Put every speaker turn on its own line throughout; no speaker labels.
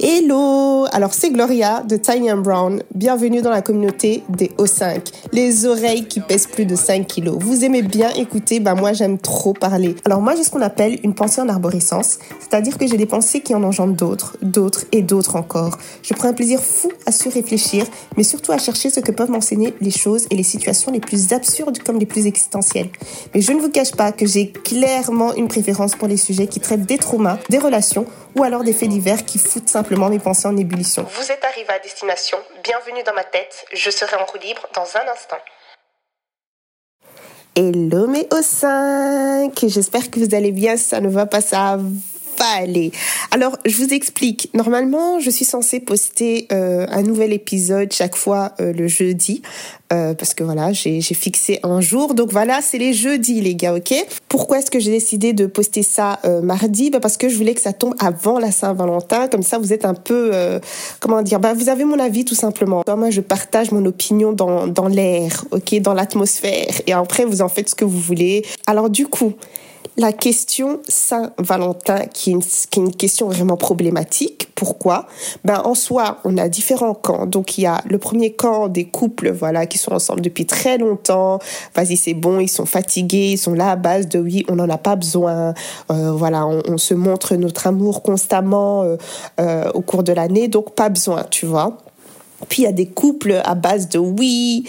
Hello Alors c'est Gloria de Tiny and Brown. Bienvenue dans la communauté des O5. Les oreilles qui pèsent plus de 5 kilos. Vous aimez bien écouter Bah moi j'aime trop parler. Alors moi j'ai ce qu'on appelle une pensée en arborescence. C'est-à-dire que j'ai des pensées qui en engendrent d'autres, d'autres et d'autres encore. Je prends un plaisir fou à surréfléchir, mais surtout à chercher ce que peuvent m'enseigner les choses et les situations les plus absurdes comme les plus existentielles. Mais je ne vous cache pas que j'ai clairement une préférence pour les sujets qui traitent des traumas, des relations ou alors des faits divers qui foutent simplement mes pensées en ébullition. Vous êtes arrivé à destination, bienvenue dans ma tête, je serai en roue libre dans un instant. Hello mes O5, j'espère que vous allez bien, ça ne va pas, ça Alors, je vous explique. Normalement, je suis censée poster euh, un nouvel épisode chaque fois euh, le jeudi. Euh, parce que voilà, j'ai fixé un jour. Donc voilà, c'est les jeudis, les gars, ok? Pourquoi est-ce que j'ai décidé de poster ça mardi? Bah Parce que je voulais que ça tombe avant la Saint-Valentin. Comme ça, vous êtes un peu... comment dire? Bah, Vous avez mon avis, tout simplement. Moi, je partage mon opinion dans, dans l'air, ok? Dans l'atmosphère. Et après, vous en faites ce que vous voulez. Alors du coup la question Saint-Valentin, qui, est une question vraiment problématique. Pourquoi? Ben en soi, on a différents camps. Donc il y a le premier camp des couples, voilà, qui sont ensemble depuis très longtemps. Vas-y, c'est bon, ils sont fatigués, ils sont là à base de oui, on n'en a pas besoin. Euh, voilà, on, se montre notre amour constamment euh, euh, au cours de l'année, donc pas besoin, tu vois. Puis il y a des couples à base de oui,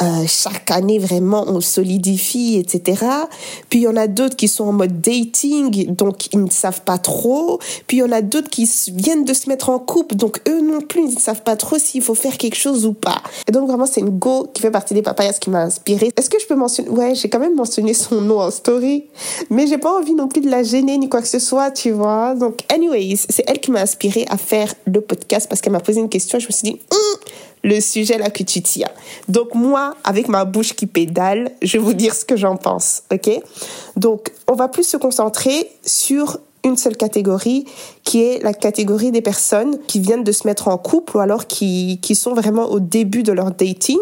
euh, chaque année vraiment on solidifie, etc. Puis il y en a d'autres qui sont en mode dating, donc ils ne savent pas trop. Puis il y en a d'autres qui viennent de se mettre en couple, donc eux non plus ils ne savent pas trop s'il faut faire quelque chose ou pas. Et donc vraiment c'est une go qui fait partie des papayas qui m'a inspiré. Est-ce que je peux mentionner Ouais, j'ai quand même mentionné son nom en story, mais j'ai pas envie non plus de la gêner ni quoi que ce soit, tu vois. Donc anyways, c'est elle qui m'a inspiré à faire le podcast parce qu'elle m'a posé une question. Je me suis dit hum, le sujet là que tu tiens. Donc moi, avec ma bouche qui pédale, je vais vous dire ce que j'en pense, ok? Donc on va plus se concentrer sur une seule catégorie qui est la catégorie des personnes qui viennent de se mettre en couple ou alors qui, qui sont vraiment au début de leur dating,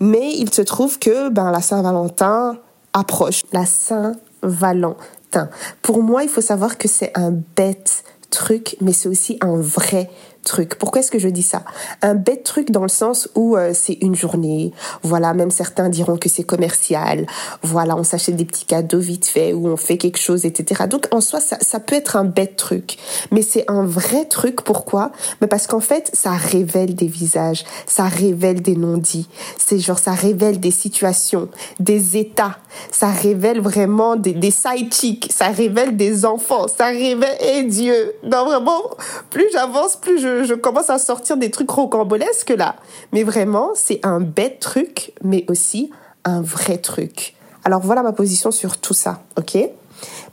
mais il se trouve que ben, la Saint-Valentin approche. La Saint-Valentin. Pour moi, il faut savoir que c'est un bête truc, mais c'est aussi un vrai truc. Pourquoi est-ce que je dis ça? Un bête truc dans le sens où euh, c'est une journée. Voilà, même certains diront que c'est commercial. Voilà, on s'achète des petits cadeaux vite fait ou on fait quelque chose, etc. Donc en soi, ça, peut être un bête truc, mais c'est un vrai truc. Pourquoi? Mais parce qu'en fait, ça révèle des visages, ça révèle des non-dits. C'est genre ça révèle des situations, des états. Ça révèle vraiment des, des side. Ça révèle des enfants. Ça révèle et Dieu. Non vraiment, plus j'avance, plus je je, commence à sortir des trucs rocambolesques là. Mais vraiment, c'est un bête truc, mais aussi un vrai truc. Alors voilà ma position sur tout ça, ok?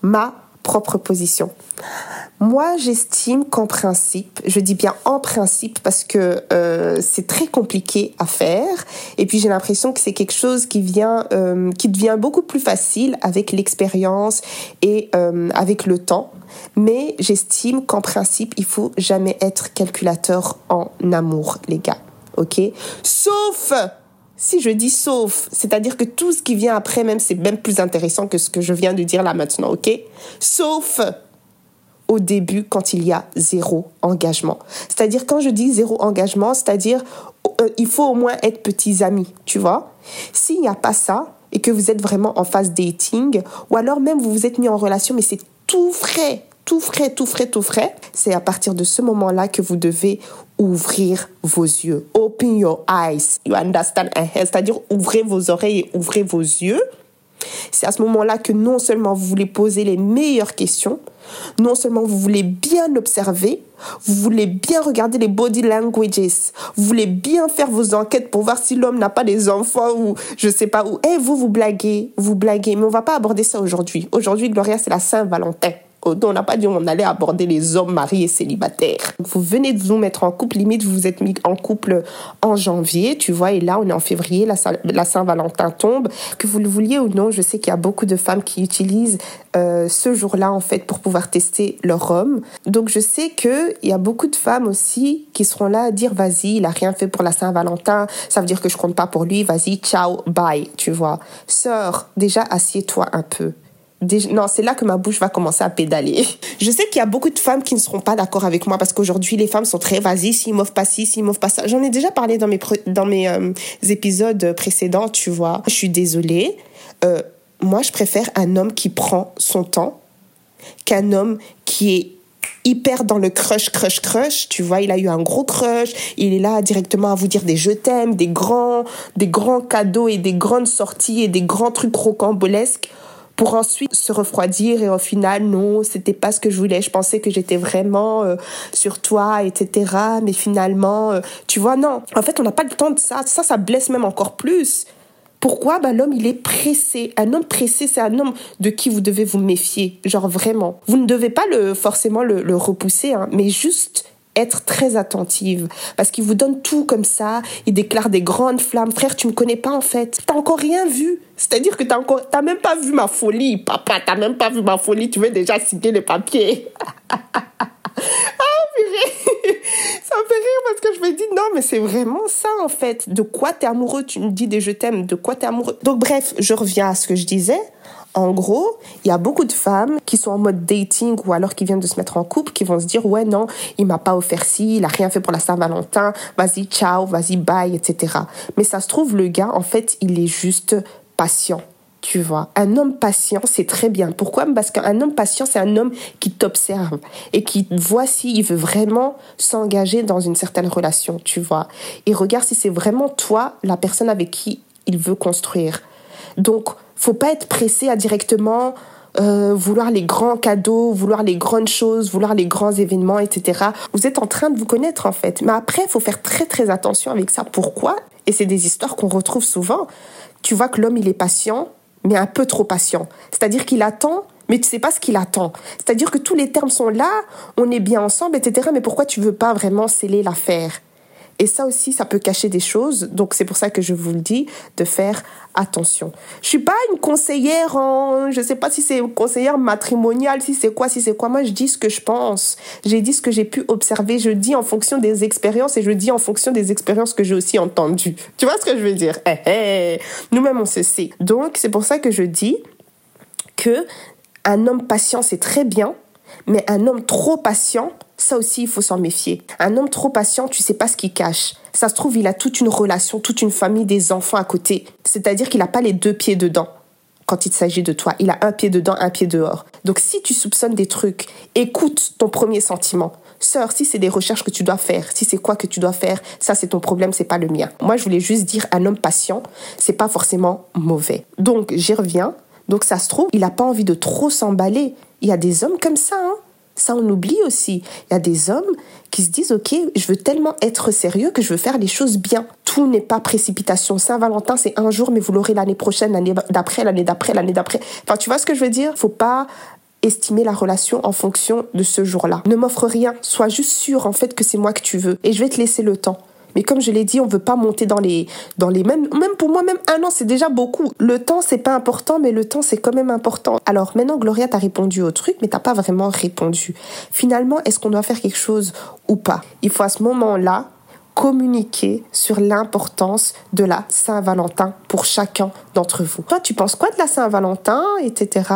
Ma propre position. Moi, j'estime qu'en principe, je dis bien en principe parce que euh, c'est très compliqué à faire, et puis j'ai l'impression que c'est quelque chose qui vient, euh, qui devient beaucoup plus facile avec l'expérience et euh, avec le temps. Mais j'estime qu'en principe, il faut jamais être calculateur en amour, les gars. Ok? Sauf si je dis sauf, c'est-à-dire que tout ce qui vient après même, c'est même plus intéressant que ce que je viens de dire là maintenant, ok? Sauf au début quand il y a zéro engagement. C'est-à-dire quand je dis zéro engagement, c'est-à-dire euh, il faut au moins être petits amis, tu vois? S'il n'y a pas ça et que vous êtes vraiment en phase dating, ou alors même vous vous êtes mis en relation mais c'est tout frais, tout frais, tout frais, tout frais, c'est à partir de ce moment-là que vous devez ouvrir vos yeux. Open your eyes. You understand? C'est-à-dire ouvrez vos oreilles et ouvrez vos yeux c'est à ce moment-là que non seulement vous voulez poser les meilleures questions, non seulement vous voulez bien observer, vous voulez bien regarder les body languages, vous voulez bien faire vos enquêtes pour voir si l'homme n'a pas des enfants ou je sais pas où. Et vous, vous blaguez, vous blaguez, mais on va pas aborder ça aujourd'hui. Aujourd'hui, Gloria, c'est la Saint-Valentin on n'a pas dit on allait aborder les hommes mariés célibataires. Vous venez de vous mettre en couple, limite vous vous êtes mis en couple en janvier, tu vois, et là on est en février, la, Saint-Valentin tombe. Que vous le vouliez ou non, je sais qu'il y a beaucoup de femmes qui utilisent euh, ce jour-là en fait pour pouvoir tester leur homme. Donc je sais que il y a beaucoup de femmes aussi qui seront là à dire vas-y, il a rien fait pour la Saint-Valentin, ça veut dire que je compte pas pour lui, vas-y, ciao, bye, tu vois. Sœur, déjà assieds-toi un peu non, c'est là que ma bouche va commencer à pédaler. Je sais qu'il y a beaucoup de femmes qui ne seront pas d'accord avec moi parce qu'aujourd'hui, les femmes sont très vas-y, s'ils m'offrent pas ci, s'ils m'offrent pas ça. J'en ai déjà parlé dans mes, dans mes euh, épisodes précédents, tu vois. Je suis désolée. Euh, moi, je préfère un homme qui prend son temps qu'un homme qui est hyper dans le crush, crush, crush. Tu vois, il a eu un gros crush. Il est là directement à vous dire des je t'aime, des grands, des grands cadeaux et des grandes sorties et des grands trucs rocambolesques pour ensuite se refroidir et au final non c'était pas ce que je voulais. Je pensais que j'étais vraiment euh, sur toi etc mais finalement euh, tu vois non. En fait on n'a pas le temps de ça. Ça ça blesse même encore plus. Pourquoi? Bah, L'homme, il est pressé. Un homme pressé, c'est un homme de qui vous devez vous méfier. Genre vraiment. Vous ne devez pas le, forcément le, repousser, hein, mais juste être très attentive. Parce qu'il vous donne tout comme ça. Il déclare des grandes flammes. Frère tu me connais pas en fait. T'as encore rien vu. C'est-à-dire que t'as encore t'as même pas vu ma folie papa. T'as même pas vu ma folie. Tu veux déjà signer les papiers. Ça me fait rire parce que je me dis non mais c'est vraiment ça en fait. De quoi t'es amoureux? Tu me dis des je t'aime. De quoi t'es amoureux? Donc bref, je reviens à ce que je disais. En gros, il y a beaucoup de femmes qui sont en mode dating ou alors qui viennent de se mettre en couple, qui vont se dire ouais non, il m'a pas offert ci, il a rien fait pour la Saint-Valentin, vas-y ciao, vas-y bye, etc. Mais ça se trouve le gars en fait il est juste patient tu vois. Un homme patient, c'est très bien. Pourquoi? Parce qu'un homme patient, c'est un homme qui t'observe et qui voit s'il veut vraiment s'engager dans une certaine relation, tu vois. Il regarde si c'est vraiment toi, la personne avec qui il veut construire. Donc, faut pas être pressé à directement euh, vouloir les grands cadeaux, vouloir les grandes choses, vouloir les grands événements, etc. Vous êtes en train de vous connaître en fait. Mais après, faut faire très très attention avec ça. Pourquoi? Et c'est des histoires qu'on retrouve souvent. Tu vois que l'homme, il est patient, mais un peu trop patient. C'est-à-dire qu'il attend, mais tu sais pas ce qu'il attend. C'est-à-dire que tous les termes sont là, on est bien ensemble, etc. Mais pourquoi tu veux pas vraiment sceller l'affaire? Et ça aussi, ça peut cacher des choses. Donc c'est pour ça que je vous le dis de faire attention. Je suis pas une conseillère en, je sais pas si c'est une conseillère matrimoniale, si c'est quoi, si c'est quoi. Moi, je dis ce que je pense. J'ai dit ce que j'ai pu observer. Je dis en fonction des expériences et je dis en fonction des expériences que j'ai aussi entendues. Tu vois ce que je veux dire? Eh, eh. Nous-mêmes, on se sait. Donc c'est pour ça que je dis que un homme patient, c'est très bien, mais un homme trop patient, ça aussi, il faut s'en méfier. Un homme trop patient, tu sais pas ce qu'il cache. Ça se trouve, il a toute une relation, toute une famille, des enfants à côté. C'est-à-dire qu'il n'a pas les deux pieds dedans quand il s'agit de toi. Il a un pied dedans, un pied dehors. Donc si tu soupçonnes des trucs, écoute ton premier sentiment. Sœur, si c'est des recherches que tu dois faire, si c'est quoi que tu dois faire, ça c'est ton problème, c'est pas le mien. Moi, je voulais juste dire un homme patient, c'est pas forcément mauvais. Donc j'y reviens. Donc ça se trouve, il n'a pas envie de trop s'emballer. Il y a des hommes comme ça, hein ça, on oublie aussi. Il y a des hommes qui se disent, OK, je veux tellement être sérieux que je veux faire les choses bien. Tout n'est pas précipitation. Saint-Valentin, c'est un jour, mais vous l'aurez l'année prochaine, l'année d'après, l'année d'après, l'année d'après. Enfin, tu vois ce que je veux dire? Faut pas estimer la relation en fonction de ce jour-là. Ne m'offre rien. Sois juste sûr, en fait, que c'est moi que tu veux. Et je vais te laisser le temps. Mais comme je l'ai dit, on veut pas monter dans les, dans les mêmes, même pour moi, même un an, c'est déjà beaucoup. Le temps, c'est pas important, mais le temps, c'est quand même important. Alors maintenant, Gloria, t'as répondu au truc, mais t'as pas vraiment répondu. Finalement, est-ce qu'on doit faire quelque chose ou pas? Il faut à ce moment-là communiquer sur l'importance de la Saint-Valentin pour chacun d'entre vous. Toi, tu penses quoi de la Saint-Valentin, etc.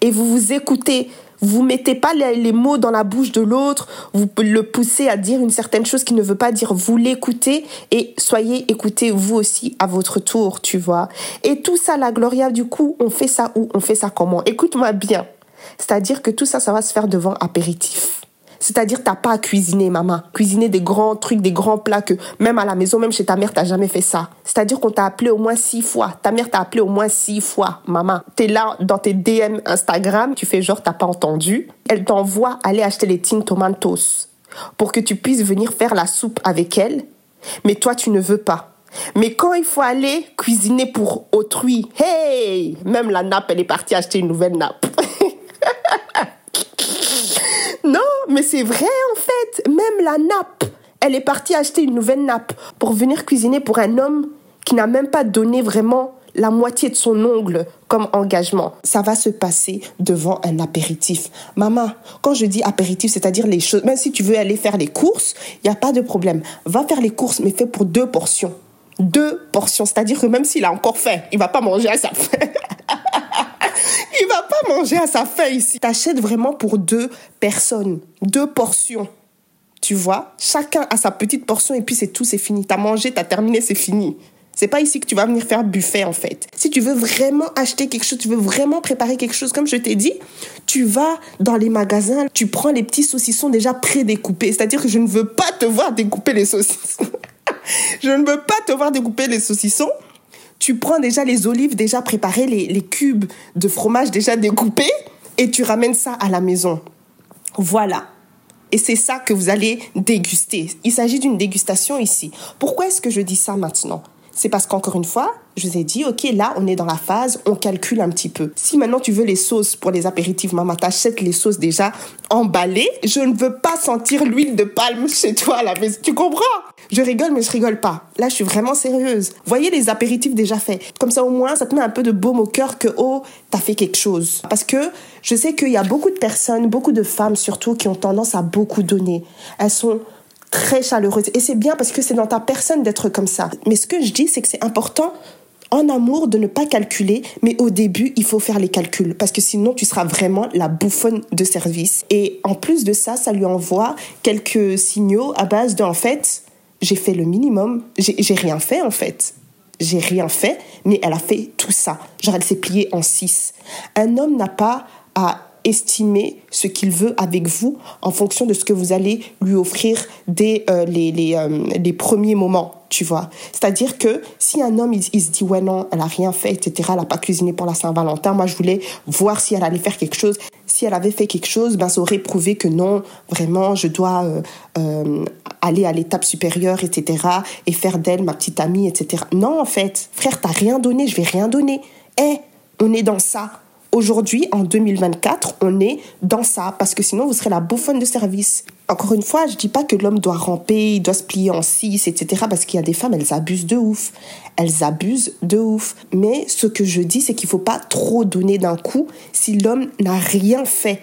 Et vous vous écoutez vous mettez pas les, mots dans la bouche de l'autre, vous le poussez à dire une certaine chose qui ne veut pas dire. Vous l'écoutez et soyez écoutés vous aussi à votre tour, tu vois. Et tout ça, la Gloria, du coup, on fait ça où? On fait ça comment? Écoute-moi bien. C'est-à-dire que tout ça, ça va se faire devant apéritif. C'est-à-dire, t'as pas à cuisiner, maman. Cuisiner des grands trucs, des grands plats que même à la maison, même chez ta mère, t'as jamais fait ça. C'est-à-dire qu'on t'a appelé au moins six fois. Ta mère t'a appelé au moins six fois, maman. T'es là dans tes DM Instagram, tu fais genre t'as pas entendu. Elle t'envoie aller acheter les Ting Tomatoes pour que tu puisses venir faire la soupe avec elle. Mais toi, tu ne veux pas. Mais quand il faut aller cuisiner pour autrui, hey, même la nappe, elle est partie acheter une nouvelle nappe. Non, mais c'est vrai en fait. Même la nappe. Elle est partie acheter une nouvelle nappe pour venir cuisiner pour un homme qui n'a même pas donné vraiment la moitié de son ongle comme engagement. Ça va se passer devant un apéritif. Maman, quand je dis apéritif, c'est-à-dire les choses, même si tu veux aller faire les courses, il n'y a pas de problème. Va faire les courses, mais fais pour deux portions. Deux portions, c'est-à-dire que même s'il a encore faim, il va pas manger à sa faim. manger à sa faim ici. T'achètes vraiment pour deux personnes, deux portions. Tu vois, chacun a sa petite portion et puis c'est tout, c'est fini. T'as mangé, t'as terminé, c'est fini. C'est pas ici que tu vas venir faire buffet en fait. Si tu veux vraiment acheter quelque chose, tu veux vraiment préparer quelque chose, comme je t'ai dit, tu vas dans les magasins, tu prends les petits saucissons déjà pré-découpés. C'est-à-dire que je ne veux pas te voir découper les saucissons. je ne veux pas te voir découper les saucissons. Tu prends déjà les olives déjà préparées, les, les cubes de fromage déjà découpés et tu ramènes ça à la maison. Voilà. Et c'est ça que vous allez déguster. Il s'agit d'une dégustation ici. Pourquoi est-ce que je dis ça maintenant? C'est parce qu'encore une fois, je vous ai dit, ok, là, on est dans la phase, on calcule un petit peu. Si maintenant tu veux les sauces pour les apéritifs, maman, t'achètes les sauces déjà emballées. Je ne veux pas sentir l'huile de palme chez toi à la. Tu comprends? Je rigole, mais je rigole pas. Là, je suis vraiment sérieuse. Voyez les apéritifs déjà faits. Comme ça, au moins, ça te met un peu de baume au cœur que, oh, t'as fait quelque chose. Parce que je sais qu'il y a beaucoup de personnes, beaucoup de femmes surtout, qui ont tendance à beaucoup donner. Elles sont très chaleureuse. Et c'est bien parce que c'est dans ta personne d'être comme ça. Mais ce que je dis, c'est que c'est important en amour de ne pas calculer, mais au début, il faut faire les calculs parce que sinon, tu seras vraiment la bouffonne de service. Et en plus de ça, ça lui envoie quelques signaux à base de, en fait, j'ai fait le minimum, j'ai rien fait en fait. J'ai rien fait, mais elle a fait tout ça. Genre, elle s'est pliée en six. Un homme n'a pas à estimer ce qu'il veut avec vous en fonction de ce que vous allez lui offrir dès euh, les, les, euh, les, premiers moments, tu vois. C'est-à-dire que si un homme, il, se dit, ouais, non, elle a rien fait, etc., elle n'a pas cuisiné pour la Saint-Valentin, moi, je voulais voir si elle allait faire quelque chose. Si elle avait fait quelque chose, ben, ça aurait prouvé que non, vraiment, je dois euh, aller à l'étape supérieure, etc., et faire d'elle ma petite amie, etc. Non, en fait, frère, t'as rien donné, je vais rien donner. Eh, on est dans ça Aujourd'hui, en 2024, on est dans ça, parce que sinon, vous serez la bouffonne de service. Encore une fois, je dis pas que l'homme doit ramper, il doit se plier en six, etc. Parce qu'il y a des femmes, elles abusent de ouf. Elles abusent de ouf. Mais ce que je dis, c'est qu'il faut pas trop donner d'un coup si l'homme n'a rien fait.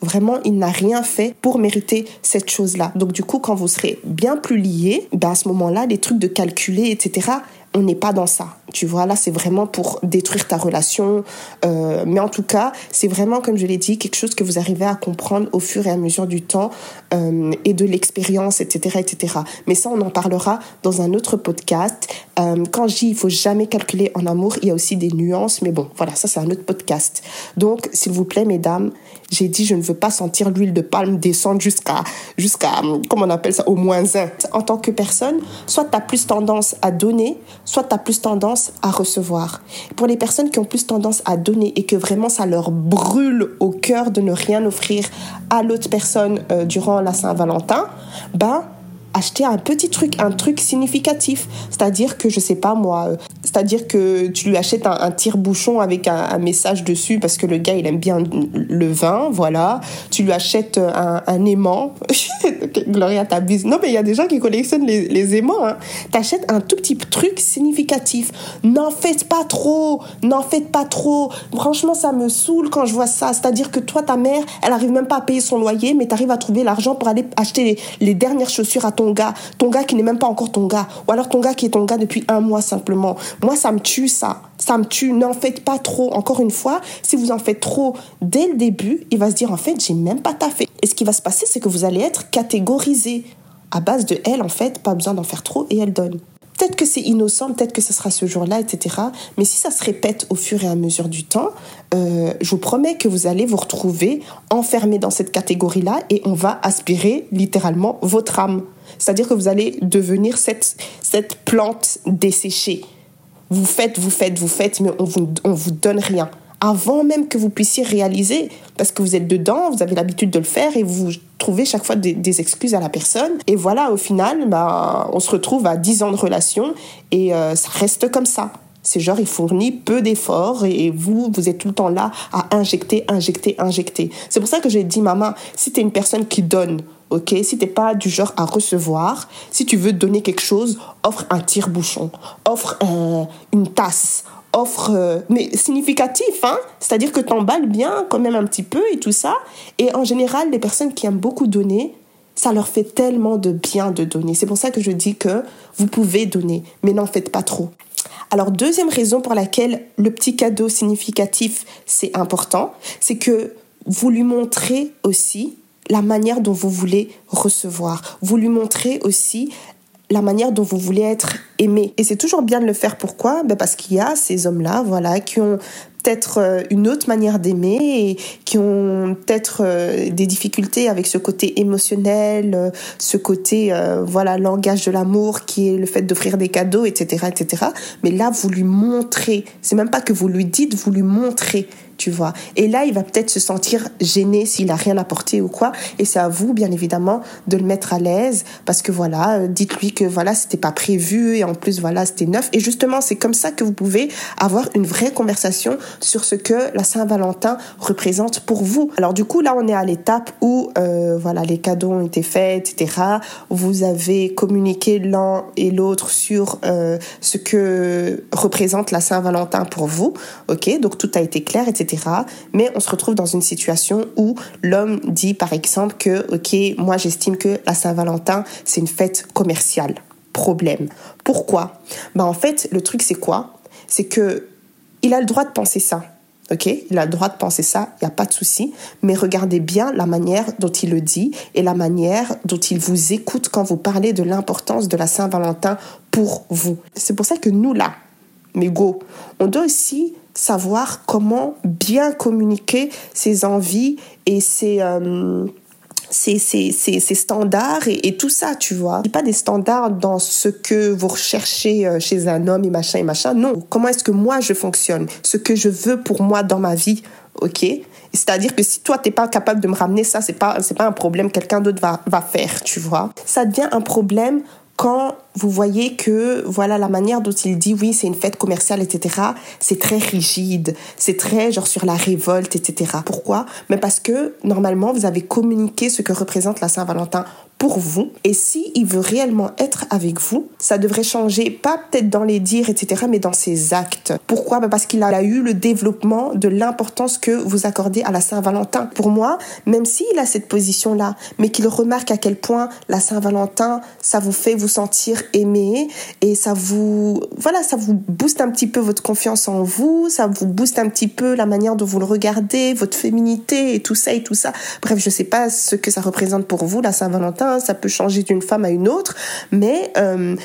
Vraiment, il n'a rien fait pour mériter cette chose-là. Donc du coup, quand vous serez bien plus liés, ben à ce moment-là, les trucs de calculer, etc., on n'est pas dans ça. Tu vois, là, c'est vraiment pour détruire ta relation. Euh, mais en tout cas, c'est vraiment, comme je l'ai dit, quelque chose que vous arrivez à comprendre au fur et à mesure du temps euh, et de l'expérience, etc., etc. Mais ça, on en parlera dans un autre podcast. Euh, quand je dis il faut jamais calculer en amour, il y a aussi des nuances. Mais bon, voilà, ça, c'est un autre podcast. Donc, s'il vous plaît, mesdames, j'ai dit je ne veux pas sentir l'huile de palme descendre jusqu'à, jusqu'à, comment on appelle ça, au moins un. En tant que personne, soit tu as plus tendance à donner, soit tu as plus tendance à recevoir. Pour les personnes qui ont plus tendance à donner et que vraiment ça leur brûle au cœur de ne rien offrir à l'autre personne euh, durant la Saint-Valentin, ben acheter un petit truc, un truc significatif. C'est-à-dire que, je sais pas moi, euh, c'est-à-dire que tu lui achètes un, tire-bouchon avec un, message dessus parce que le gars, il aime bien le vin, voilà. Tu lui achètes un, un aimant. Gloria t'abuse. Non, mais il y a des gens qui collectionnent les, aimants. Hein. T'achètes un tout petit truc significatif. N'en faites pas trop. N'en faites pas trop. Franchement, ça me saoule quand je vois ça. C'est-à-dire que toi, ta mère, elle arrive même pas à payer son loyer, mais tu arrives à trouver l'argent pour aller acheter les, les dernières chaussures à ton ton gars, ton gars qui n'est même pas encore ton gars, ou alors ton gars qui est ton gars depuis un mois simplement. Moi, ça me tue ça. Ça me tue. N'en faites pas trop. Encore une fois, si vous en faites trop dès le début, il va se dire en fait, j'ai même pas taffé. Et ce qui va se passer, c'est que vous allez être catégorisé à base de elle, en fait, pas besoin d'en faire trop et elle donne. Peut-être que c'est innocent, peut-être que ce sera ce jour-là, etc. Mais si ça se répète au fur et à mesure du temps, euh, je vous promets que vous allez vous retrouver enfermé dans cette catégorie-là et on va aspirer littéralement votre âme. C'est-à-dire que vous allez devenir cette, cette plante desséchée. Vous faites, vous faites, vous faites, mais on vous, on vous donne rien. Avant même que vous puissiez réaliser, parce que vous êtes dedans, vous avez l'habitude de le faire et vous trouvez chaque fois des, excuses à la personne. Et voilà, au final, bah, on se retrouve à 10 ans de relation et euh, ça reste comme ça. C'est genre, il fournit peu d'efforts et vous, vous êtes tout le temps là à injecter, injecter, injecter. C'est pour ça que j'ai dit, maman, si tu es une personne qui donne, ok? Si t'es pas du genre à recevoir, si tu veux donner quelque chose, offre un tire-bouchon, offre une tasse, offre, euh, mais significatif, hein? C'est-à-dire que t'emballes bien quand même un petit peu et tout ça. Et en général, les personnes qui aiment beaucoup donner, ça leur fait tellement de bien de donner. C'est pour ça que je dis que vous pouvez donner, mais n'en faites pas trop. Alors deuxième raison pour laquelle le petit cadeau significatif c'est important, c'est que vous lui montrez aussi la manière dont vous voulez recevoir. Vous lui montrez aussi la manière dont vous voulez être aimé. Et c'est toujours bien de le faire. Pourquoi? Ben Parce qu'il y a ces hommes-là, voilà, qui ont peut-être euh, une autre manière d'aimer et qui ont peut-être euh, des difficultés avec ce côté émotionnel, euh, ce côté voilà langage de l'amour qui est le fait d'offrir des cadeaux, etc., etc. Mais là, vous lui montrez. C'est même pas que vous lui dites, vous lui montrez tu vois. Et là, il va peut-être se sentir gêné s'il a rien apporté ou quoi. Et c'est à vous, bien évidemment, de le mettre à l'aise parce que voilà, euh, dites-lui que voilà, c'était pas prévu et en plus voilà, c'était neuf. Et justement, c'est comme ça que vous pouvez avoir une vraie conversation sur ce que la Saint-Valentin représente pour vous. Alors du coup, là, on est à l'étape où euh, voilà, les cadeaux ont été faits, etc. Vous avez communiqué l'un et l'autre sur euh, ce que représente la Saint-Valentin pour vous. Ok, donc tout a été clair, etc. Mais on se retrouve dans une situation où l'homme dit par exemple que, ok, moi j'estime que la Saint-Valentin, c'est une fête commerciale. Problème. Pourquoi? Ben, En fait, le truc c'est quoi? C'est que il a le droit de penser ça. Ok, il a le droit de penser ça, il n'y a pas de souci, mais regardez bien la manière dont il le dit et la manière dont il vous écoute quand vous parlez de l'importance de la Saint-Valentin pour vous. C'est pour ça que nous, là, mais go, on doit aussi savoir comment bien communiquer ses envies et ses, euh, ses, standards et, tout ça, tu vois. Il pas des standards dans ce que vous recherchez euh, chez un homme et machin et machin. Non. Comment est-ce que moi je fonctionne? Ce que je veux pour moi dans ma vie, ok? C'est-à-dire que si toi t'es pas capable de me ramener ça, c'est pas c'est pas un problème, quelqu'un d'autre va va faire, tu vois. Ça devient un problème quand vous voyez que voilà la manière dont il dit oui c'est une fête commerciale etc c'est très rigide c'est très genre sur la révolte etc pourquoi? Mais parce que normalement vous avez communiqué ce que représente la Saint-Valentin vous. Et si veut réellement être avec vous, ça devrait changer, pas peut-être dans les dires, etc., mais dans ses actes. Pourquoi? Bah, Parce qu'il a eu le développement de l'importance que vous accordez à la Saint-Valentin. Pour moi, même s'il a cette position-là, mais qu'il remarque à quel point la Saint-Valentin, ça vous fait vous sentir aimé et ça vous, voilà, ça vous booste un petit peu votre confiance en vous, ça vous booste un petit peu la manière dont vous le regardez, votre féminité et tout ça et tout ça. Bref, je sais pas ce que ça représente pour vous, la Saint-Valentin ça peut changer d'une femme à une autre, mais euh,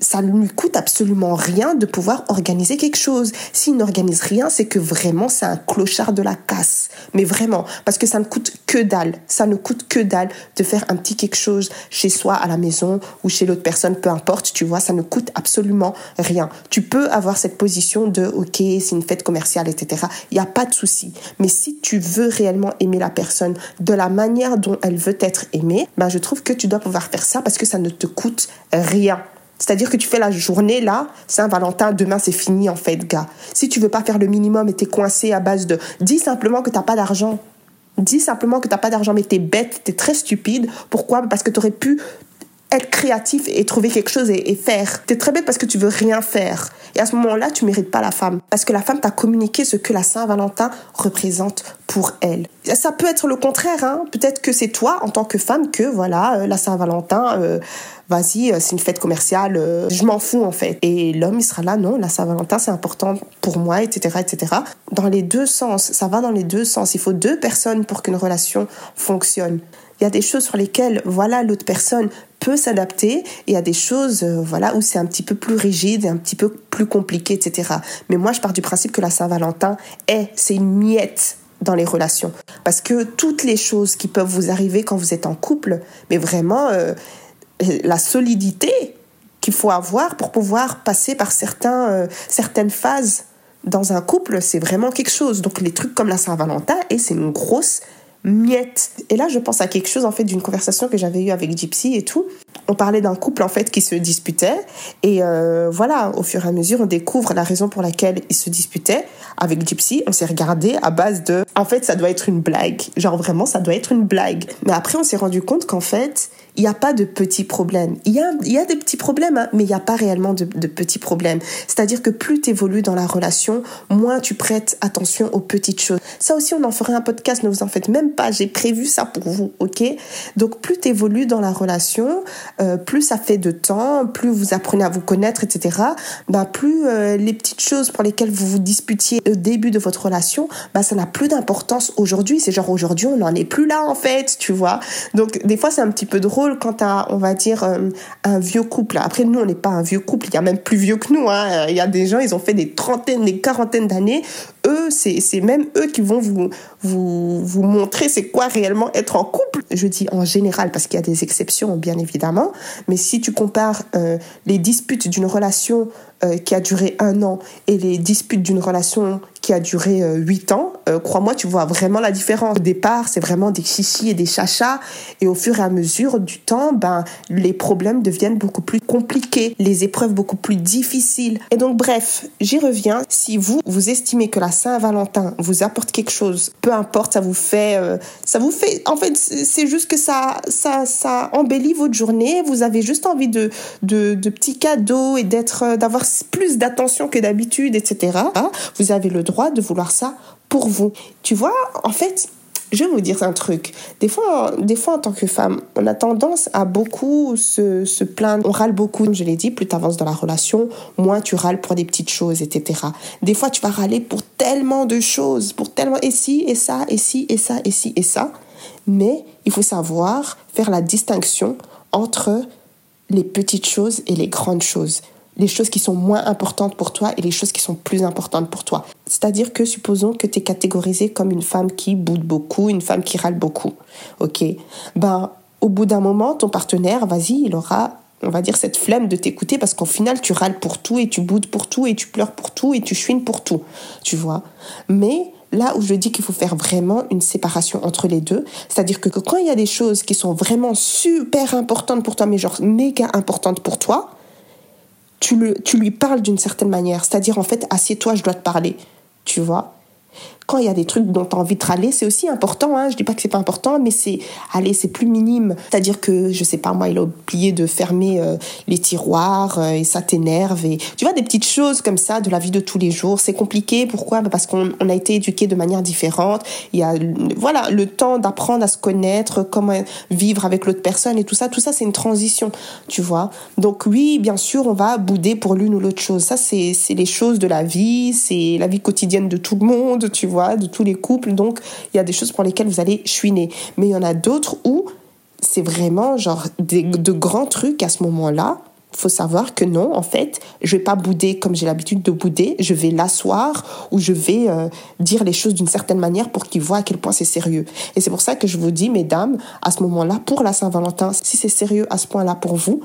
ça ne lui coûte absolument rien de pouvoir organiser quelque chose. S'il n'organise rien, c'est que vraiment c'est un clochard de la casse. Mais vraiment, parce que ça ne coûte que dalle. Ça ne coûte que dalle de faire un petit quelque chose chez soi, à la maison ou chez l'autre personne, peu importe, tu vois, ça ne coûte absolument rien. Tu peux avoir cette position de, ok, c'est une fête commerciale, etc. Il n'y a pas de souci. Mais si tu veux réellement aimer la personne de la manière dont elle veut être aimée, ben je trouve que tu dois pouvoir faire ça parce que ça ne te coûte rien. C'est-à-dire que tu fais la journée là, Saint-Valentin, demain c'est fini en fait, gars. Si tu veux pas faire le minimum et t'es coincé à base de, dis simplement que t'as pas d'argent. Dis simplement que t'as pas d'argent, mais t'es bête, t'es très stupide. Pourquoi? Parce que t'aurais pu être créatif et trouver quelque chose et, et faire. T'es très bête parce que tu veux rien faire. Et à ce moment-là, tu mérites pas la femme. Parce que la femme t'a communiqué ce que la Saint-Valentin représente pour elle. Ça peut être le contraire, hein. Peut-être que c'est toi, en tant que femme, que voilà, euh, la Saint-Valentin, euh, vas-y, euh, c'est une fête commerciale, je m'en fous en fait. Et l'homme, il sera là, non, la Saint-Valentin, c'est important pour moi, etc., etc. Dans les deux sens, ça va dans les deux sens. Il faut deux personnes pour qu'une relation fonctionne. Il y a des choses sur lesquelles, voilà, l'autre personne peut s'adapter. Et a des choses, euh, voilà, où c'est un petit peu plus rigide et un petit peu plus compliqué, etc. Mais moi, je pars du principe que la Saint-Valentin est, c'est une miette dans les relations. Parce que toutes les choses qui peuvent vous arriver quand vous êtes en couple, mais vraiment, la solidité qu'il faut avoir pour pouvoir passer par certains, euh, certaines phases dans un couple, c'est vraiment quelque chose. Donc les trucs comme la Saint-Valentin, et c'est une grosse miette. Et là, je pense à quelque chose en fait d'une conversation que j'avais eue avec Gypsy et tout. On parlait d'un couple en fait qui se disputait et euh, voilà, au fur et à mesure, on découvre la raison pour laquelle ils se disputaient. Avec Gypsy, on s'est regardé à base de, en fait, ça doit être une blague. Genre vraiment, ça doit être une blague. Mais après, on s'est rendu compte qu'en fait, il n'y a pas de petits problèmes. Il y a, y a des petits problèmes, hein, mais il n'y a pas réellement de, de petits problèmes. C'est-à-dire que plus tu évolues dans la relation, moins tu prêtes attention aux petites choses. Ça aussi, on en ferait un podcast, ne vous en faites même pas. J'ai prévu ça pour vous, ok? Donc, plus tu évolues dans la relation, euh, plus ça fait de temps, plus vous apprenez à vous connaître, etc. Ben plus euh, les petites choses pour lesquelles vous vous disputiez au début de votre relation, ben ça n'a plus d'importance aujourd'hui. C'est genre aujourd'hui on n'en est plus là en fait, tu vois? Donc des fois c'est un petit peu drôle quand à, on va dire euh, un vieux couple. Après nous on n'est pas un vieux couple, il y a même plus vieux que nous. Hein. Il y a des gens ils ont fait des trentaines, des quarantaines d'années. Eux c'est même eux qui vont vous vous vous montrer c'est quoi réellement être en couple. Je dis en général parce qu'il y a des exceptions bien évidemment, mais si tu compares euh, les disputes d'une relation qui a duré un an et les disputes d'une relation qui a duré euh, huit ans, euh, crois-moi, tu vois vraiment la différence. Au départ, c'est vraiment des chichis et des chachas, et au fur et à mesure du temps, ben les problèmes deviennent beaucoup plus compliqués, les épreuves beaucoup plus difficiles. Et donc, bref, j'y reviens. Si vous vous estimez que la Saint-Valentin vous apporte quelque chose, peu importe, ça vous fait, ça vous fait, en fait, c'est juste que ça, ça, ça embellit votre journée. Vous avez juste envie de, de, de petits cadeaux et d'être, d'avoir plus d'attention que d'habitude, etc. Vous avez le droit de vouloir ça pour vous. Tu vois, en fait, je vais vous dire un truc. Des fois, des fois en tant que femme, on a tendance à beaucoup se, se plaindre. On râle beaucoup, comme je l'ai dit, plus tu avances dans la relation, moins tu râles pour des petites choses, etc. Des fois, tu vas râler pour tellement de choses, pour tellement et ci, et ça, et ci, et ça, et ci, et ça. Mais il faut savoir faire la distinction entre les petites choses et les grandes choses les choses qui sont moins importantes pour toi et les choses qui sont plus importantes pour toi. C'est-à-dire que supposons que tu es catégorisé comme une femme qui boude beaucoup, une femme qui râle beaucoup. OK Ben au bout d'un moment, ton partenaire, vas-y, il aura on va dire cette flemme de t'écouter parce qu'au final tu râles pour tout et tu boudes pour tout et tu pleures pour tout et tu chouines pour tout, tu vois. Mais là où je dis qu'il faut faire vraiment une séparation entre les deux, c'est-à-dire que, que quand il y a des choses qui sont vraiment super importantes pour toi, mais genre méga importantes pour toi, tu, le, tu lui parles d'une certaine manière. C'est-à-dire, en fait, assieds-toi, je dois te parler. Tu vois? Quand il y a des trucs dont tu as envie de râler, c'est aussi important. Hein. Je dis pas que c'est pas important, mais c'est, allez, c'est plus minime. C'est-à-dire que, je sais pas, moi, il a oublié de fermer euh, les tiroirs euh, et ça t'énerve. Et tu vois, des petites choses comme ça de la vie de tous les jours. C'est compliqué. Pourquoi? Bah, Parce qu'on on a été éduqué de manière différente. Il y a, voilà, le temps d'apprendre à se connaître, comment vivre avec l'autre personne et tout ça. Tout ça, c'est une transition, tu vois. Donc oui, bien sûr, on va bouder pour l'une ou l'autre chose. Ça, c'est, c'est les choses de la vie, c'est la vie quotidienne de tout le monde, tu vois de tous les couples. Donc, il y a des choses pour lesquelles vous allez chouiner. Mais il y en a d'autres où c'est vraiment genre de grands trucs à ce moment-là. Faut savoir que non, en fait, je vais pas bouder comme j'ai l'habitude de bouder. Je vais l'asseoir ou je vais euh, dire les choses d'une certaine manière pour qu'il voit à quel point c'est sérieux. Et c'est pour ça que je vous dis, mesdames, à ce moment-là, pour la Saint-Valentin, si c'est sérieux à ce point-là pour vous,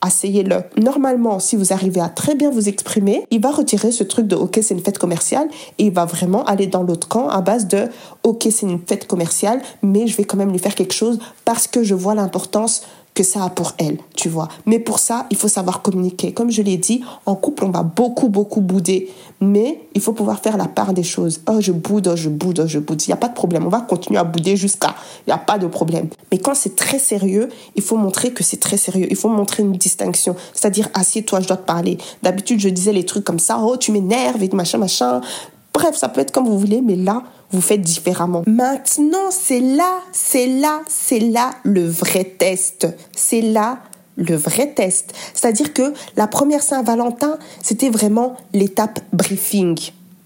asseyez-le. Normalement, si vous arrivez à très bien vous exprimer, il va retirer ce truc de OK, c'est une fête commerciale et il va vraiment aller dans l'autre camp à base de OK, c'est une fête commerciale, mais je vais quand même lui faire quelque chose parce que je vois l'importance que ça a pour elle, tu vois. Mais pour ça, il faut savoir communiquer. Comme je l'ai dit, en couple, on va beaucoup, beaucoup bouder. Mais il faut pouvoir faire la part des choses. Oh, je boude, oh, je boude, oh, je boude. Il n'y a pas de problème. On va continuer à bouder jusqu'à. Il n'y a pas de problème. Mais quand c'est très sérieux, il faut montrer que c'est très sérieux. Il faut montrer une distinction. C'est-à-dire, assieds-toi, je dois te parler. D'habitude, je disais les trucs comme ça. Oh, tu m'énerves et machin, machin. Bref, ça peut être comme vous voulez, mais là, vous faites différemment. Maintenant, c'est là, c'est là, c'est là le vrai test. C'est là le vrai test. C'est-à-dire que la première Saint-Valentin, c'était vraiment l'étape briefing.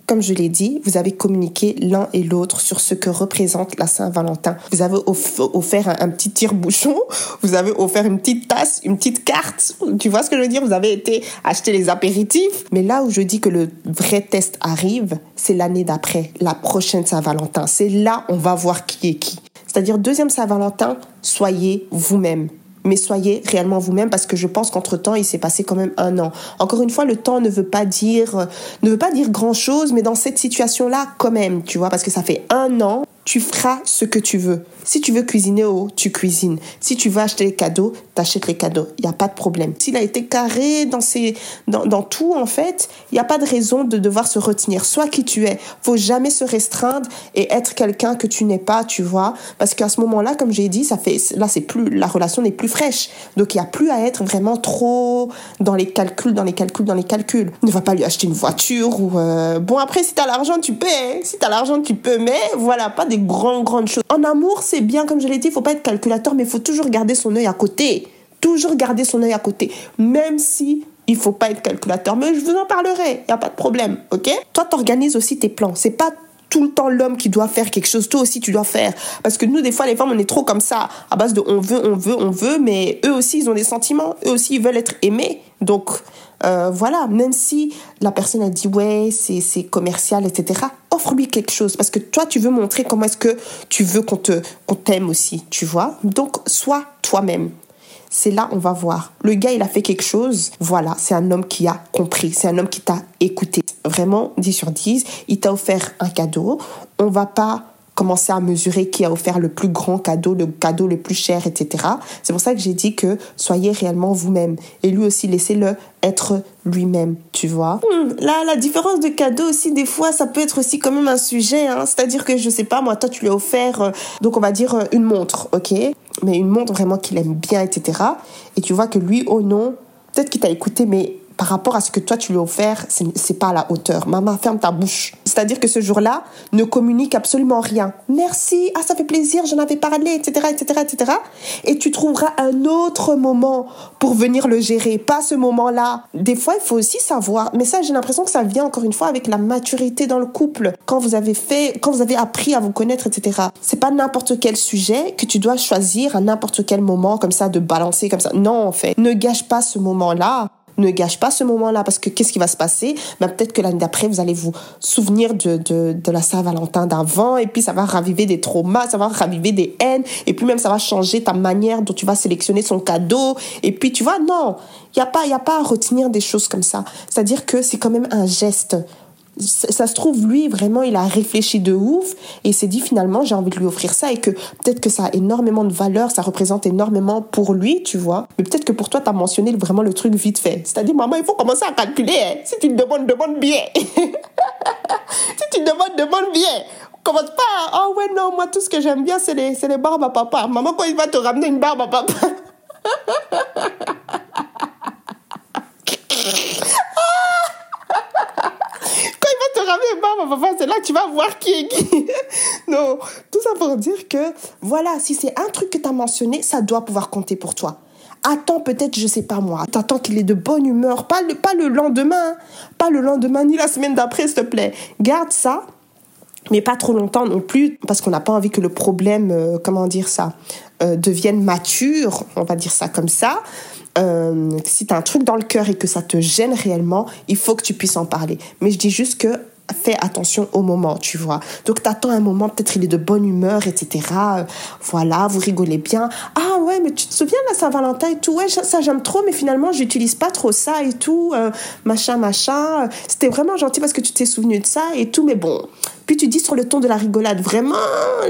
Comme je l'ai dit, vous avez communiqué l'un et l'autre sur ce que représente la Saint-Valentin. Vous avez offert un, petit tire-bouchon, vous avez offert une petite tasse, une petite carte. Tu vois ce que je veux dire? Vous avez été acheter les apéritifs. Mais là où je dis que le vrai test arrive, c'est l'année d'après, la prochaine Saint-Valentin. C'est là on va voir qui est qui. C'est-à-dire deuxième Saint-Valentin, soyez vous-même mais soyez réellement vous-même parce que je pense qu'entre-temps, il s'est passé quand même un an. Encore une fois, le temps ne veut pas dire, ne veut pas dire grand-chose, mais dans cette situation-là, quand même, tu vois, parce que ça fait un an tu feras ce que tu veux. Si tu veux cuisiner haut, tu cuisines. Si tu veux acheter les cadeaux, t'achètes les cadeaux. Il n'y a pas de problème. S'il a été carré dans, ses, dans, dans tout, en fait, il n'y a pas de raison de devoir se retenir. Sois qui tu es. faut jamais se restreindre et être quelqu'un que tu n'es pas, tu vois. Parce qu'à ce moment-là, comme j'ai dit, ça fait, là, c'est plus, la relation n'est plus fraîche. Donc, il n'y a plus à être vraiment trop dans les calculs, dans les calculs, dans les calculs. Ne va pas lui acheter une voiture ou, euh, bon, après, si t'as l'argent, tu peux, hein. Si t'as l'argent, tu peux, mais voilà, pas des grandes, grandes choses. En amour, c'est bien, comme je l'ai dit, il faut pas être calculateur, mais il faut toujours garder son œil à côté. toujours garder son œil à côté, même si il faut pas être calculateur. Mais je vous en parlerai, il y a pas de problème, ok? Toi, t'organises aussi tes plans. C'est pas tout le temps l'homme qui doit faire quelque chose, toi aussi tu dois faire. Parce que nous, des fois, les femmes, on est trop comme ça, à base de on veut, on veut, on veut, mais eux aussi, ils ont des sentiments, eux aussi, ils veulent être aimés. Donc, euh, voilà, même si la personne a dit ouais, c'est commercial, etc., offre-lui quelque chose. Parce que toi, tu veux montrer comment est-ce que tu veux qu'on qu'on t'aime aussi, tu vois. Donc, sois toi-même c'est là on va voir. Le gars, il a fait quelque chose. Voilà, c'est un homme qui a compris. C'est un homme qui t'a écouté. Vraiment, 10 sur 10. Il t'a offert un cadeau. On va pas commencer à mesurer qui a offert le plus grand cadeau, le cadeau le plus cher, etc. C'est pour ça que j'ai dit que soyez réellement vous-même. Et lui aussi, laissez-le être lui-même, tu vois. Hmm, là, la différence de cadeau aussi, des fois, ça peut être aussi quand même un sujet. Hein. C'est-à-dire que, je sais pas, moi, toi, tu lui as offert, euh, donc on va dire euh, une montre, ok? Mais une montre vraiment qu'il aime bien, etc. Et tu vois que lui, oh non, peut-être qu'il t'a écouté, mais par rapport à ce que toi tu lui as offert, c'est pas à la hauteur. Maman, ferme ta bouche. C'est-à-dire que ce jour-là, ne communique absolument rien. Merci, ah ça fait plaisir, j'en avais parlé, etc., etc., etc. Et tu trouveras un autre moment pour venir le gérer, pas ce moment-là. Des fois, il faut aussi savoir, mais ça, j'ai l'impression que ça vient encore une fois avec la maturité dans le couple. Quand vous avez fait, quand vous avez appris à vous connaître, etc. C'est pas n'importe quel sujet que tu dois choisir à n'importe quel moment comme ça de balancer comme ça. Non, en fait, ne gâche pas ce moment-là ne gâche pas ce moment-là parce que qu'est-ce qui va se passer? Ben, Peut-être que l'année d'après, vous allez vous souvenir de, de, la Saint-Valentin d'avant et puis ça va raviver des traumas, ça va raviver des haines et puis même ça va changer ta manière dont tu vas sélectionner son cadeau. Et puis tu vois, non, il n'y a, pas, y a pas à retenir des choses comme ça. C'est-à-dire que c'est quand même un geste ça se trouve, lui, vraiment, il a réfléchi de ouf et s'est dit finalement, j'ai envie de lui offrir ça et que peut-être que ça a énormément de valeur, ça représente énormément pour lui, tu vois. Mais peut-être que pour toi, tu as mentionné vraiment le truc vite fait. C'est-à-dire, maman, il faut commencer à calculer. Hein. Si tu demandes, demande bien. si tu demandes, demande bien. Commence pas. Ah oh ouais, non, moi, tout ce que j'aime bien, c'est les, les barbes à papa. Maman, quand il va te ramener une barbe à papa? c'est là que tu vas voir qui est qui. non, tout ça pour dire que, voilà, si c'est un truc que tu as mentionné, ça doit pouvoir compter pour toi. Attends peut-être, je sais pas moi, t'attends qu'il est de bonne humeur, pas le, pas le lendemain, pas le lendemain ni la semaine d'après, s'il te plaît. Garde ça, mais pas trop longtemps non plus, parce qu'on n'a pas envie que le problème, euh, comment dire ça, euh, devienne mature, on va dire ça comme ça. Euh, si tu as un truc dans le cœur et que ça te gêne réellement, il faut que tu puisses en parler. Mais je dis juste que fais attention au moment, tu vois. Donc t'attends un moment, peut-être il est de bonne humeur, etc. voilà, vous rigolez bien. Ah ouais, mais tu te souviens de la Saint-Valentin et tout? Ouais, ça j'aime trop, mais finalement j'utilise pas trop ça et tout, euh, machin, machin. C'était vraiment gentil parce que tu t'es souvenu de ça et tout, mais bon. Puis tu dis sur le ton de la rigolade, vraiment,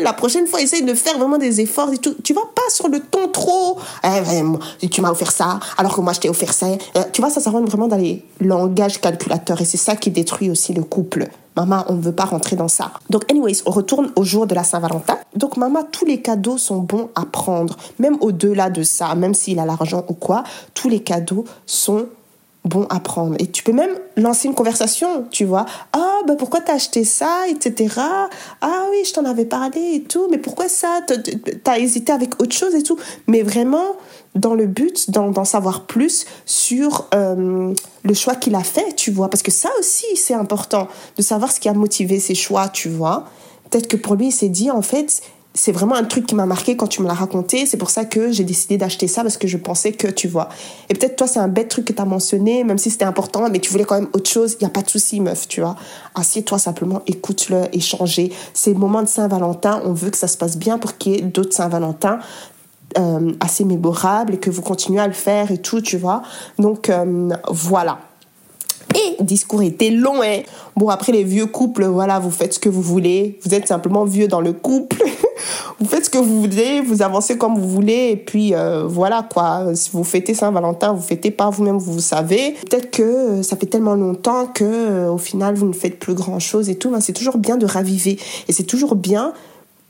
la prochaine fois, essaye de faire vraiment des efforts et tout. Tu vas pas sur le ton trop. Eh, tu m'as offert ça, alors que moi je t'ai offert ça. Euh, tu vois, ça, ça rentre vraiment dans les langages calculateurs et c'est ça qui détruit aussi le couple. Maman, on ne veut pas rentrer dans ça. Donc, anyways, on retourne au jour de la Saint-Valentin. Donc, maman, tous les cadeaux sont bons à prendre. Même au-delà de ça, même s'il a l'argent ou quoi, tous les cadeaux sont bon à prendre. Et tu peux même lancer une conversation, tu vois. Ah, bah pourquoi t'as acheté ça, etc. Ah oui, je t'en avais parlé et tout, mais pourquoi ça? T'as hésité avec autre chose et tout. Mais vraiment, dans le but d'en savoir plus sur euh, le choix qu'il a fait, tu vois. Parce que ça aussi, c'est important, de savoir ce qui a motivé ses choix, tu vois. Peut-être que pour lui, il s'est dit, en fait, c'est vraiment un truc qui m'a marqué quand tu me l'as raconté. C'est pour ça que j'ai décidé d'acheter ça parce que je pensais que, tu vois. Et peut-être toi, c'est un bête truc que tu as mentionné, même si c'était important, mais tu voulais quand même autre chose. Il n'y a pas de souci, meuf, tu vois. Assieds-toi simplement, écoute-le, échanger. C'est le moment de Saint-Valentin. On veut que ça se passe bien pour qu'il y ait d'autres Saint-Valentin. Euh, assez mémorables et que vous continuez à le faire et tout, tu vois. Donc, euh, voilà. Et discours était long, hein. Bon, après les vieux couples, voilà, vous faites ce que vous voulez. Vous êtes simplement vieux dans le couple. vous faites ce que vous voulez, vous avancez comme vous voulez. Et puis, euh, voilà, quoi. Si vous fêtez Saint-Valentin, vous fêtez pas vous-même, vous, savez. Peut-être que euh, ça fait tellement longtemps que, euh, au final, vous ne faites plus grand-chose et tout. Mais c'est toujours bien de raviver. Et c'est toujours bien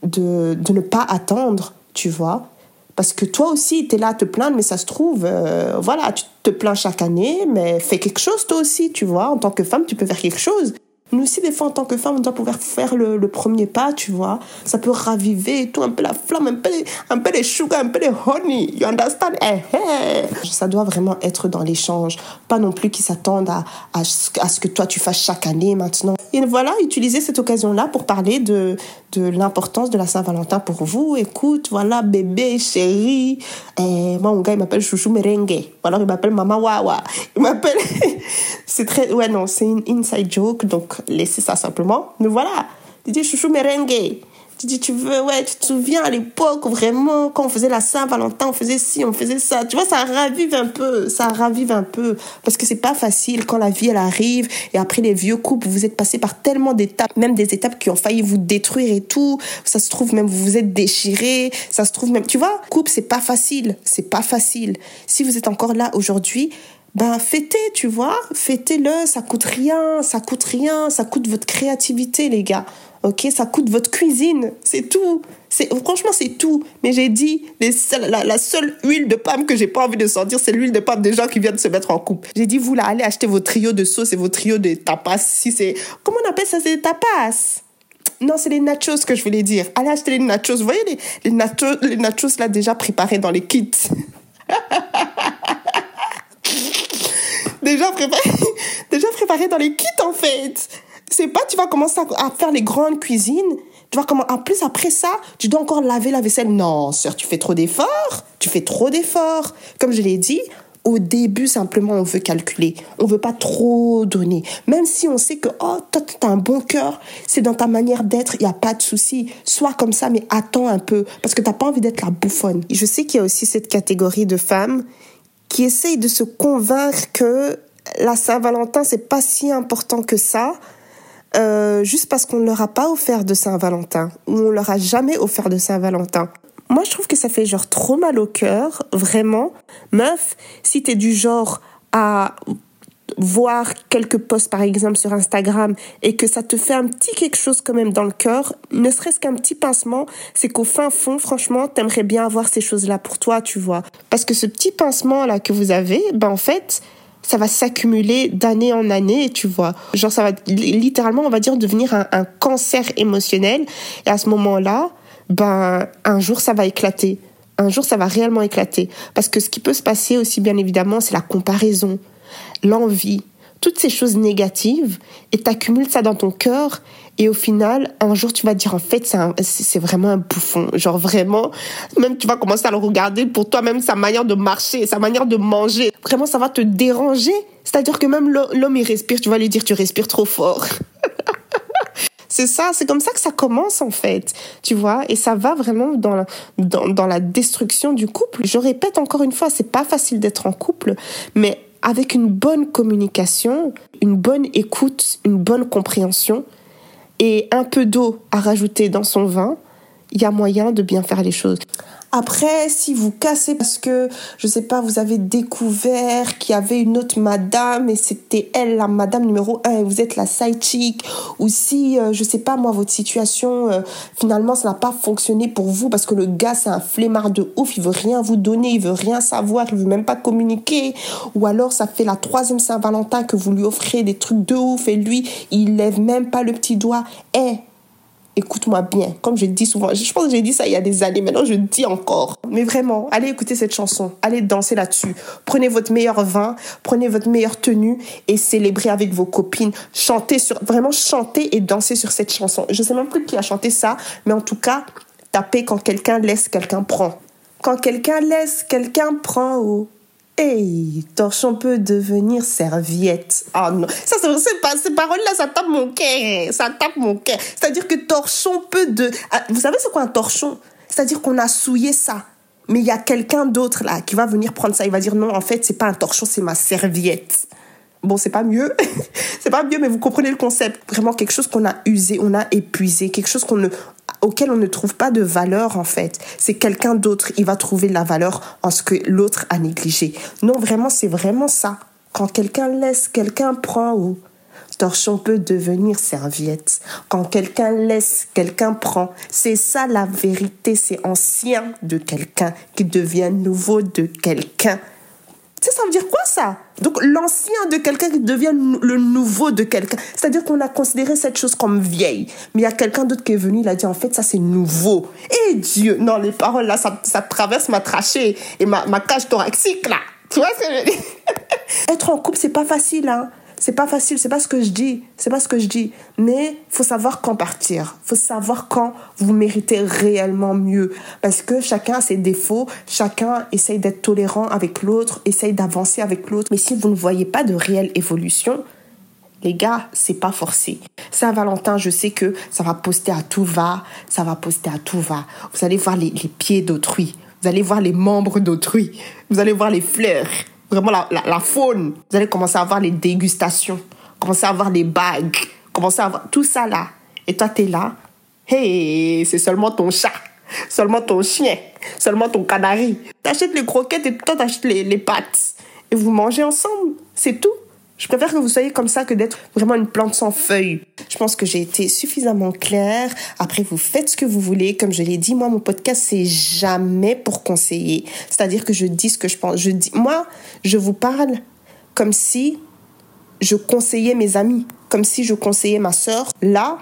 de ne pas attendre, tu vois parce que toi aussi, tu es là à te plaindre, mais ça se trouve, euh, voilà, tu te plains chaque année, mais fais quelque chose toi aussi, tu vois. En tant que femme, tu peux faire quelque chose. Nous aussi, des fois, en tant que femme, on doit pouvoir faire le, premier pas, tu vois. Ça peut raviver et tout, un peu la flamme, un peu, les, un peu les sugar, un peu les honey. You understand? Eh, eh. Ça doit vraiment être dans l'échange. Pas non plus qu'ils s'attendent à, à ce que toi, tu fasses chaque année maintenant. Et voilà, utiliser cette occasion-là pour parler de, de l'importance de la Saint-Valentin pour vous. Écoute, voilà, bébé, chéri. Eh, moi, mon gars, il m'appelle Chouchou Merengue. Ou alors, il m'appelle Mama Wawa. Il m'appelle... c'est très... Ouais, non, c'est une inside joke, donc laissez ça simplement. Mais voilà, dis Chouchou Merengue. Tu dis, tu veux, ouais, tu te souviens à l'époque, vraiment, quand on faisait la Saint-Valentin, on faisait ci, on faisait ça. Tu vois, ça ravive un peu, ça ravive un peu. Parce que c'est pas facile quand la vie, elle arrive. Et après, les vieux couples, vous êtes passés par tellement d'étapes, même des étapes qui ont failli vous détruire et tout. Ça se trouve, même, vous vous êtes déchirés. Ça se trouve, même, tu vois, couple, c'est pas facile. C'est pas facile. Si vous êtes encore là aujourd'hui, ben fêtez, tu vois, fêtez-le, ça coûte rien, ça coûte rien, ça coûte votre créativité, les gars. Ok, ça coûte votre cuisine, c'est tout. C'est franchement c'est tout. Mais j'ai dit la, seule huile de palme que j'ai pas envie de sentir, c'est l'huile de palme des gens qui viennent se mettre en couple. J'ai dit vous là, allez acheter vos trios de sauce et vos trios de tapas. Si c'est comment on appelle ça, c'est des tapas? Non, c'est les nachos que je voulais dire. Allez acheter les nachos. Vous voyez les, les nachos, les nachos là déjà préparés dans les kits. déjà préparé, déjà préparé dans les kits en fait. C'est pas tu vas commencer à, faire les grandes cuisines. Tu vas comment en plus après ça, tu dois encore laver la vaisselle. Non, sœur, tu fais trop d'efforts. Tu fais trop d'efforts. Comme je l'ai dit, au début, simplement, on veut calculer. On veut pas trop donner. Même si on sait que, oh, toi, as un bon cœur, c'est dans ta manière d'être, il n'y a pas de souci. Sois comme ça, mais attends un peu. Parce que t'as pas envie d'être la bouffonne. Je sais qu'il y a aussi cette catégorie de femmes qui essayent de se convaincre que la Saint-Valentin, c'est pas si important que ça. Euh, juste parce qu'on ne leur a pas offert de Saint-Valentin ou on leur a jamais offert de Saint-Valentin. Moi, je trouve que ça fait genre trop mal au cœur, vraiment. Meuf, si t'es du genre à voir quelques posts par exemple sur Instagram et que ça te fait un petit quelque chose quand même dans le cœur, ne serait-ce qu'un petit pincement, c'est qu'au fin fond, franchement, t'aimerais bien avoir ces choses-là pour toi, tu vois. Parce que ce petit pincement là que vous avez, ben en fait, ça va s'accumuler d'année en année, tu vois. Genre, ça va littéralement, on va dire, devenir un, un cancer émotionnel. Et à ce moment-là, ben, un jour, ça va éclater. Un jour, ça va réellement éclater. Parce que ce qui peut se passer aussi, bien évidemment, c'est la comparaison, l'envie, toutes ces choses négatives, et t'accumules ça dans ton cœur, et au final, un jour, tu vas dire, en fait, c'est vraiment un bouffon. Genre vraiment, même tu vas commencer à le regarder pour toi-même, sa manière de marcher, sa manière de manger. Vraiment, ça va te déranger. C'est-à-dire que même l'homme, il respire, tu vas lui dire, tu respires trop fort. C'est ça, c'est comme ça que ça commence en fait, tu vois, et ça va vraiment dans la, dans, dans la destruction du couple. Je répète encore une fois, c'est pas facile d'être en couple, mais avec une bonne communication, une bonne écoute, une bonne compréhension, et un peu d'eau à rajouter dans son vin, il y a moyen de bien faire les choses. Après, si vous cassez parce que, je sais pas, vous avez découvert qu'il y avait une autre madame et c'était elle la madame numéro un et vous êtes la side chick, ou si, euh, je sais pas moi, votre situation, euh, finalement, ça n'a pas fonctionné pour vous parce que le gars, c'est un flemmard de ouf, il veut rien vous donner, il veut rien savoir, il veut même pas communiquer, ou alors ça fait la troisième Saint-Valentin que vous lui offrez des trucs de ouf et lui, il lève même pas le petit doigt. Eh, écoute-moi bien. Comme je dis souvent, je pense que j'ai dit ça il y a des années, maintenant je dis encore. Mais vraiment, allez écouter cette chanson, allez danser là-dessus. Prenez votre meilleur vin, prenez votre meilleure tenue et célébrez avec vos copines. Chantez sur, vraiment chantez et dansez sur cette chanson. Je sais même plus qui a chanté ça, mais en tout cas, tapez quand quelqu'un laisse, quelqu'un prend. Quand quelqu'un laisse, quelqu'un prend. Oh. Hey, torchon peut devenir serviette. Ah non, ça c'est ces paroles-là, ça tape mon cœur, ça tape mon cœur. C'est-à-dire que torchon peut de, ah, vous savez c'est quoi un torchon? C'est-à-dire qu'on a souillé ça, mais il y a quelqu'un d'autre là qui va venir prendre ça. Il va dire non, en fait c'est pas un torchon, c'est ma serviette. Bon, c'est pas mieux, c'est pas mieux, mais vous comprenez le concept. Vraiment quelque chose qu'on a usé, on a épuisé, quelque chose qu'on ne, auquel on ne trouve pas de valeur en fait. C'est quelqu'un d'autre, il va trouver la valeur en ce que l'autre a négligé. Non, vraiment, c'est vraiment ça. Quand quelqu'un laisse, quelqu'un prend ou torchon peut devenir serviette. Quand quelqu'un laisse, quelqu'un prend. C'est ça la vérité, c'est ancien de quelqu'un qui devient nouveau de quelqu'un. Tu ça veut dire quoi ça? Donc l'ancien de quelqu'un qui devient le nouveau de quelqu'un. C'est-à-dire qu'on a considéré cette chose comme vieille. Mais il y a quelqu'un d'autre qui est venu, il a dit en fait ça c'est nouveau. Et Dieu, non, les paroles là, ça, traverse ma trachée et ma, ma cage thoracique là. Tu vois ce que je veux dire? Être en couple, c'est pas facile, hein. C'est pas facile, c'est pas ce que je dis, c'est pas ce que je dis. Mais faut savoir quand partir, faut savoir quand vous méritez réellement mieux. Parce que chacun a ses défauts, chacun essaye d'être tolérant avec l'autre, essaye d'avancer avec l'autre. Mais si vous ne voyez pas de réelle évolution, les gars, c'est pas forcé. Saint-Valentin, je sais que ça va poster à tout va, ça va poster à tout va. Vous allez voir les, les pieds d'autrui, vous allez voir les membres d'autrui, vous allez voir les fleurs, vraiment la, la, faune. Vous allez commencer à avoir les dégustations, commencer à avoir les bagues, commencer à avoir tout ça là. Et toi, t'es là. Hey, c'est seulement ton chat, seulement ton chien, seulement ton canari. T'achètes les croquettes et toi, t'achètes les, les pâtes. Et vous mangez ensemble. C'est tout. Je préfère que vous soyez comme ça que d'être vraiment une plante sans feuilles. Je pense que j'ai été suffisamment claire. Après, vous faites ce que vous voulez. Comme je l'ai dit, moi, mon podcast, c'est jamais pour conseiller. C'est-à-dire que je dis ce que je pense. Je dis, moi, je vous parle comme si je conseillais mes amis, comme si je conseillais ma sœur. Là,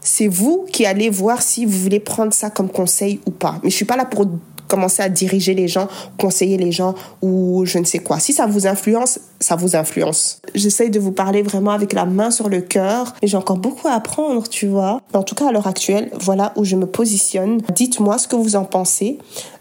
c'est vous qui allez voir si vous voulez prendre ça comme conseil ou pas. Mais je suis pas là pour commencer à diriger les gens, conseiller les gens ou je ne sais quoi. Si ça vous influence, ça vous influence. J'essaye de vous parler vraiment avec la main sur le cœur et j'ai encore beaucoup à apprendre, tu vois. En tout cas, à l'heure actuelle, voilà où je me positionne. Dites-moi ce que vous en pensez.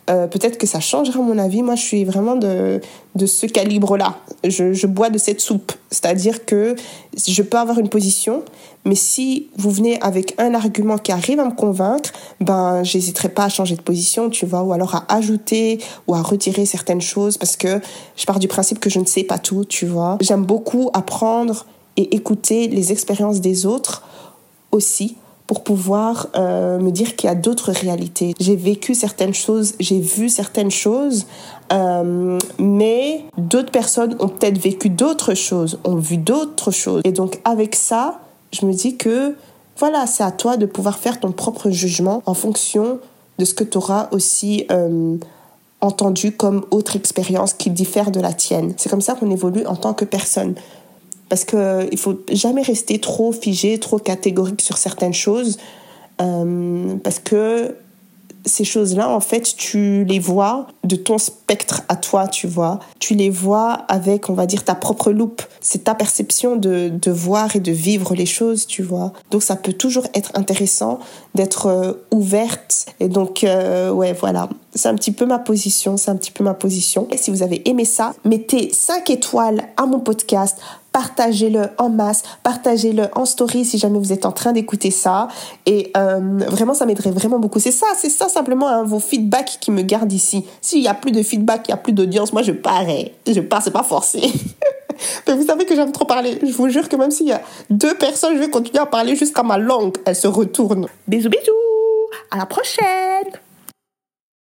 Euh, peut-être que ça changera mon avis. Moi, je suis vraiment de, de ce calibre-là. Je, je bois de cette soupe. C'est-à-dire que je peux avoir une position, mais si vous venez avec un argument qui arrive à me convaincre, ben, j'hésiterai pas à changer de position, tu vois, ou alors à ajouter ou à retirer certaines choses parce que je pars du principe que je ne sais pas tout, tu vois. J'aime beaucoup apprendre et écouter les expériences des autres aussi pour pouvoir euh, me dire qu'il y a d'autres réalités. J'ai vécu certaines choses, j'ai vu certaines choses, euh, mais d'autres personnes ont peut-être vécu d'autres choses, ont vu d'autres choses. Et donc avec ça, je me dis que voilà, c'est à toi de pouvoir faire ton propre jugement en fonction de ce que tu auras aussi euh, entendu comme autre expérience qui diffère de la tienne. C'est comme ça qu'on évolue en tant que personne parce que il faut jamais rester trop figé, trop catégorique sur certaines choses, euh, parce que ces choses-là, en fait, tu les vois de ton spectre à toi, tu vois. Tu les vois avec, on va dire, ta propre loupe. C'est ta perception de, de voir et de vivre les choses, tu vois. Donc, ça peut toujours être intéressant d'être euh, ouverte. Et donc, euh, ouais, voilà. C'est un petit peu ma position, c'est un petit peu ma position. Et si vous avez aimé ça, mettez 5 étoiles à mon podcast, partagez-le en masse, partagez-le en story si jamais vous êtes en train d'écouter ça. Et euh, vraiment, ça m'aiderait vraiment beaucoup. C'est ça, c'est ça simplement hein, vos feedbacks qui me gardent ici. S'il y a plus de feedback, il y a plus d'audience, moi je parais. Je pars, c'est pas forcé. Mais vous savez que j'aime trop parler. Je vous jure que même s'il y a deux personnes, je vais continuer à parler jusqu'à ma langue. Elle se retourne. Bisous, bisous. À la prochaine.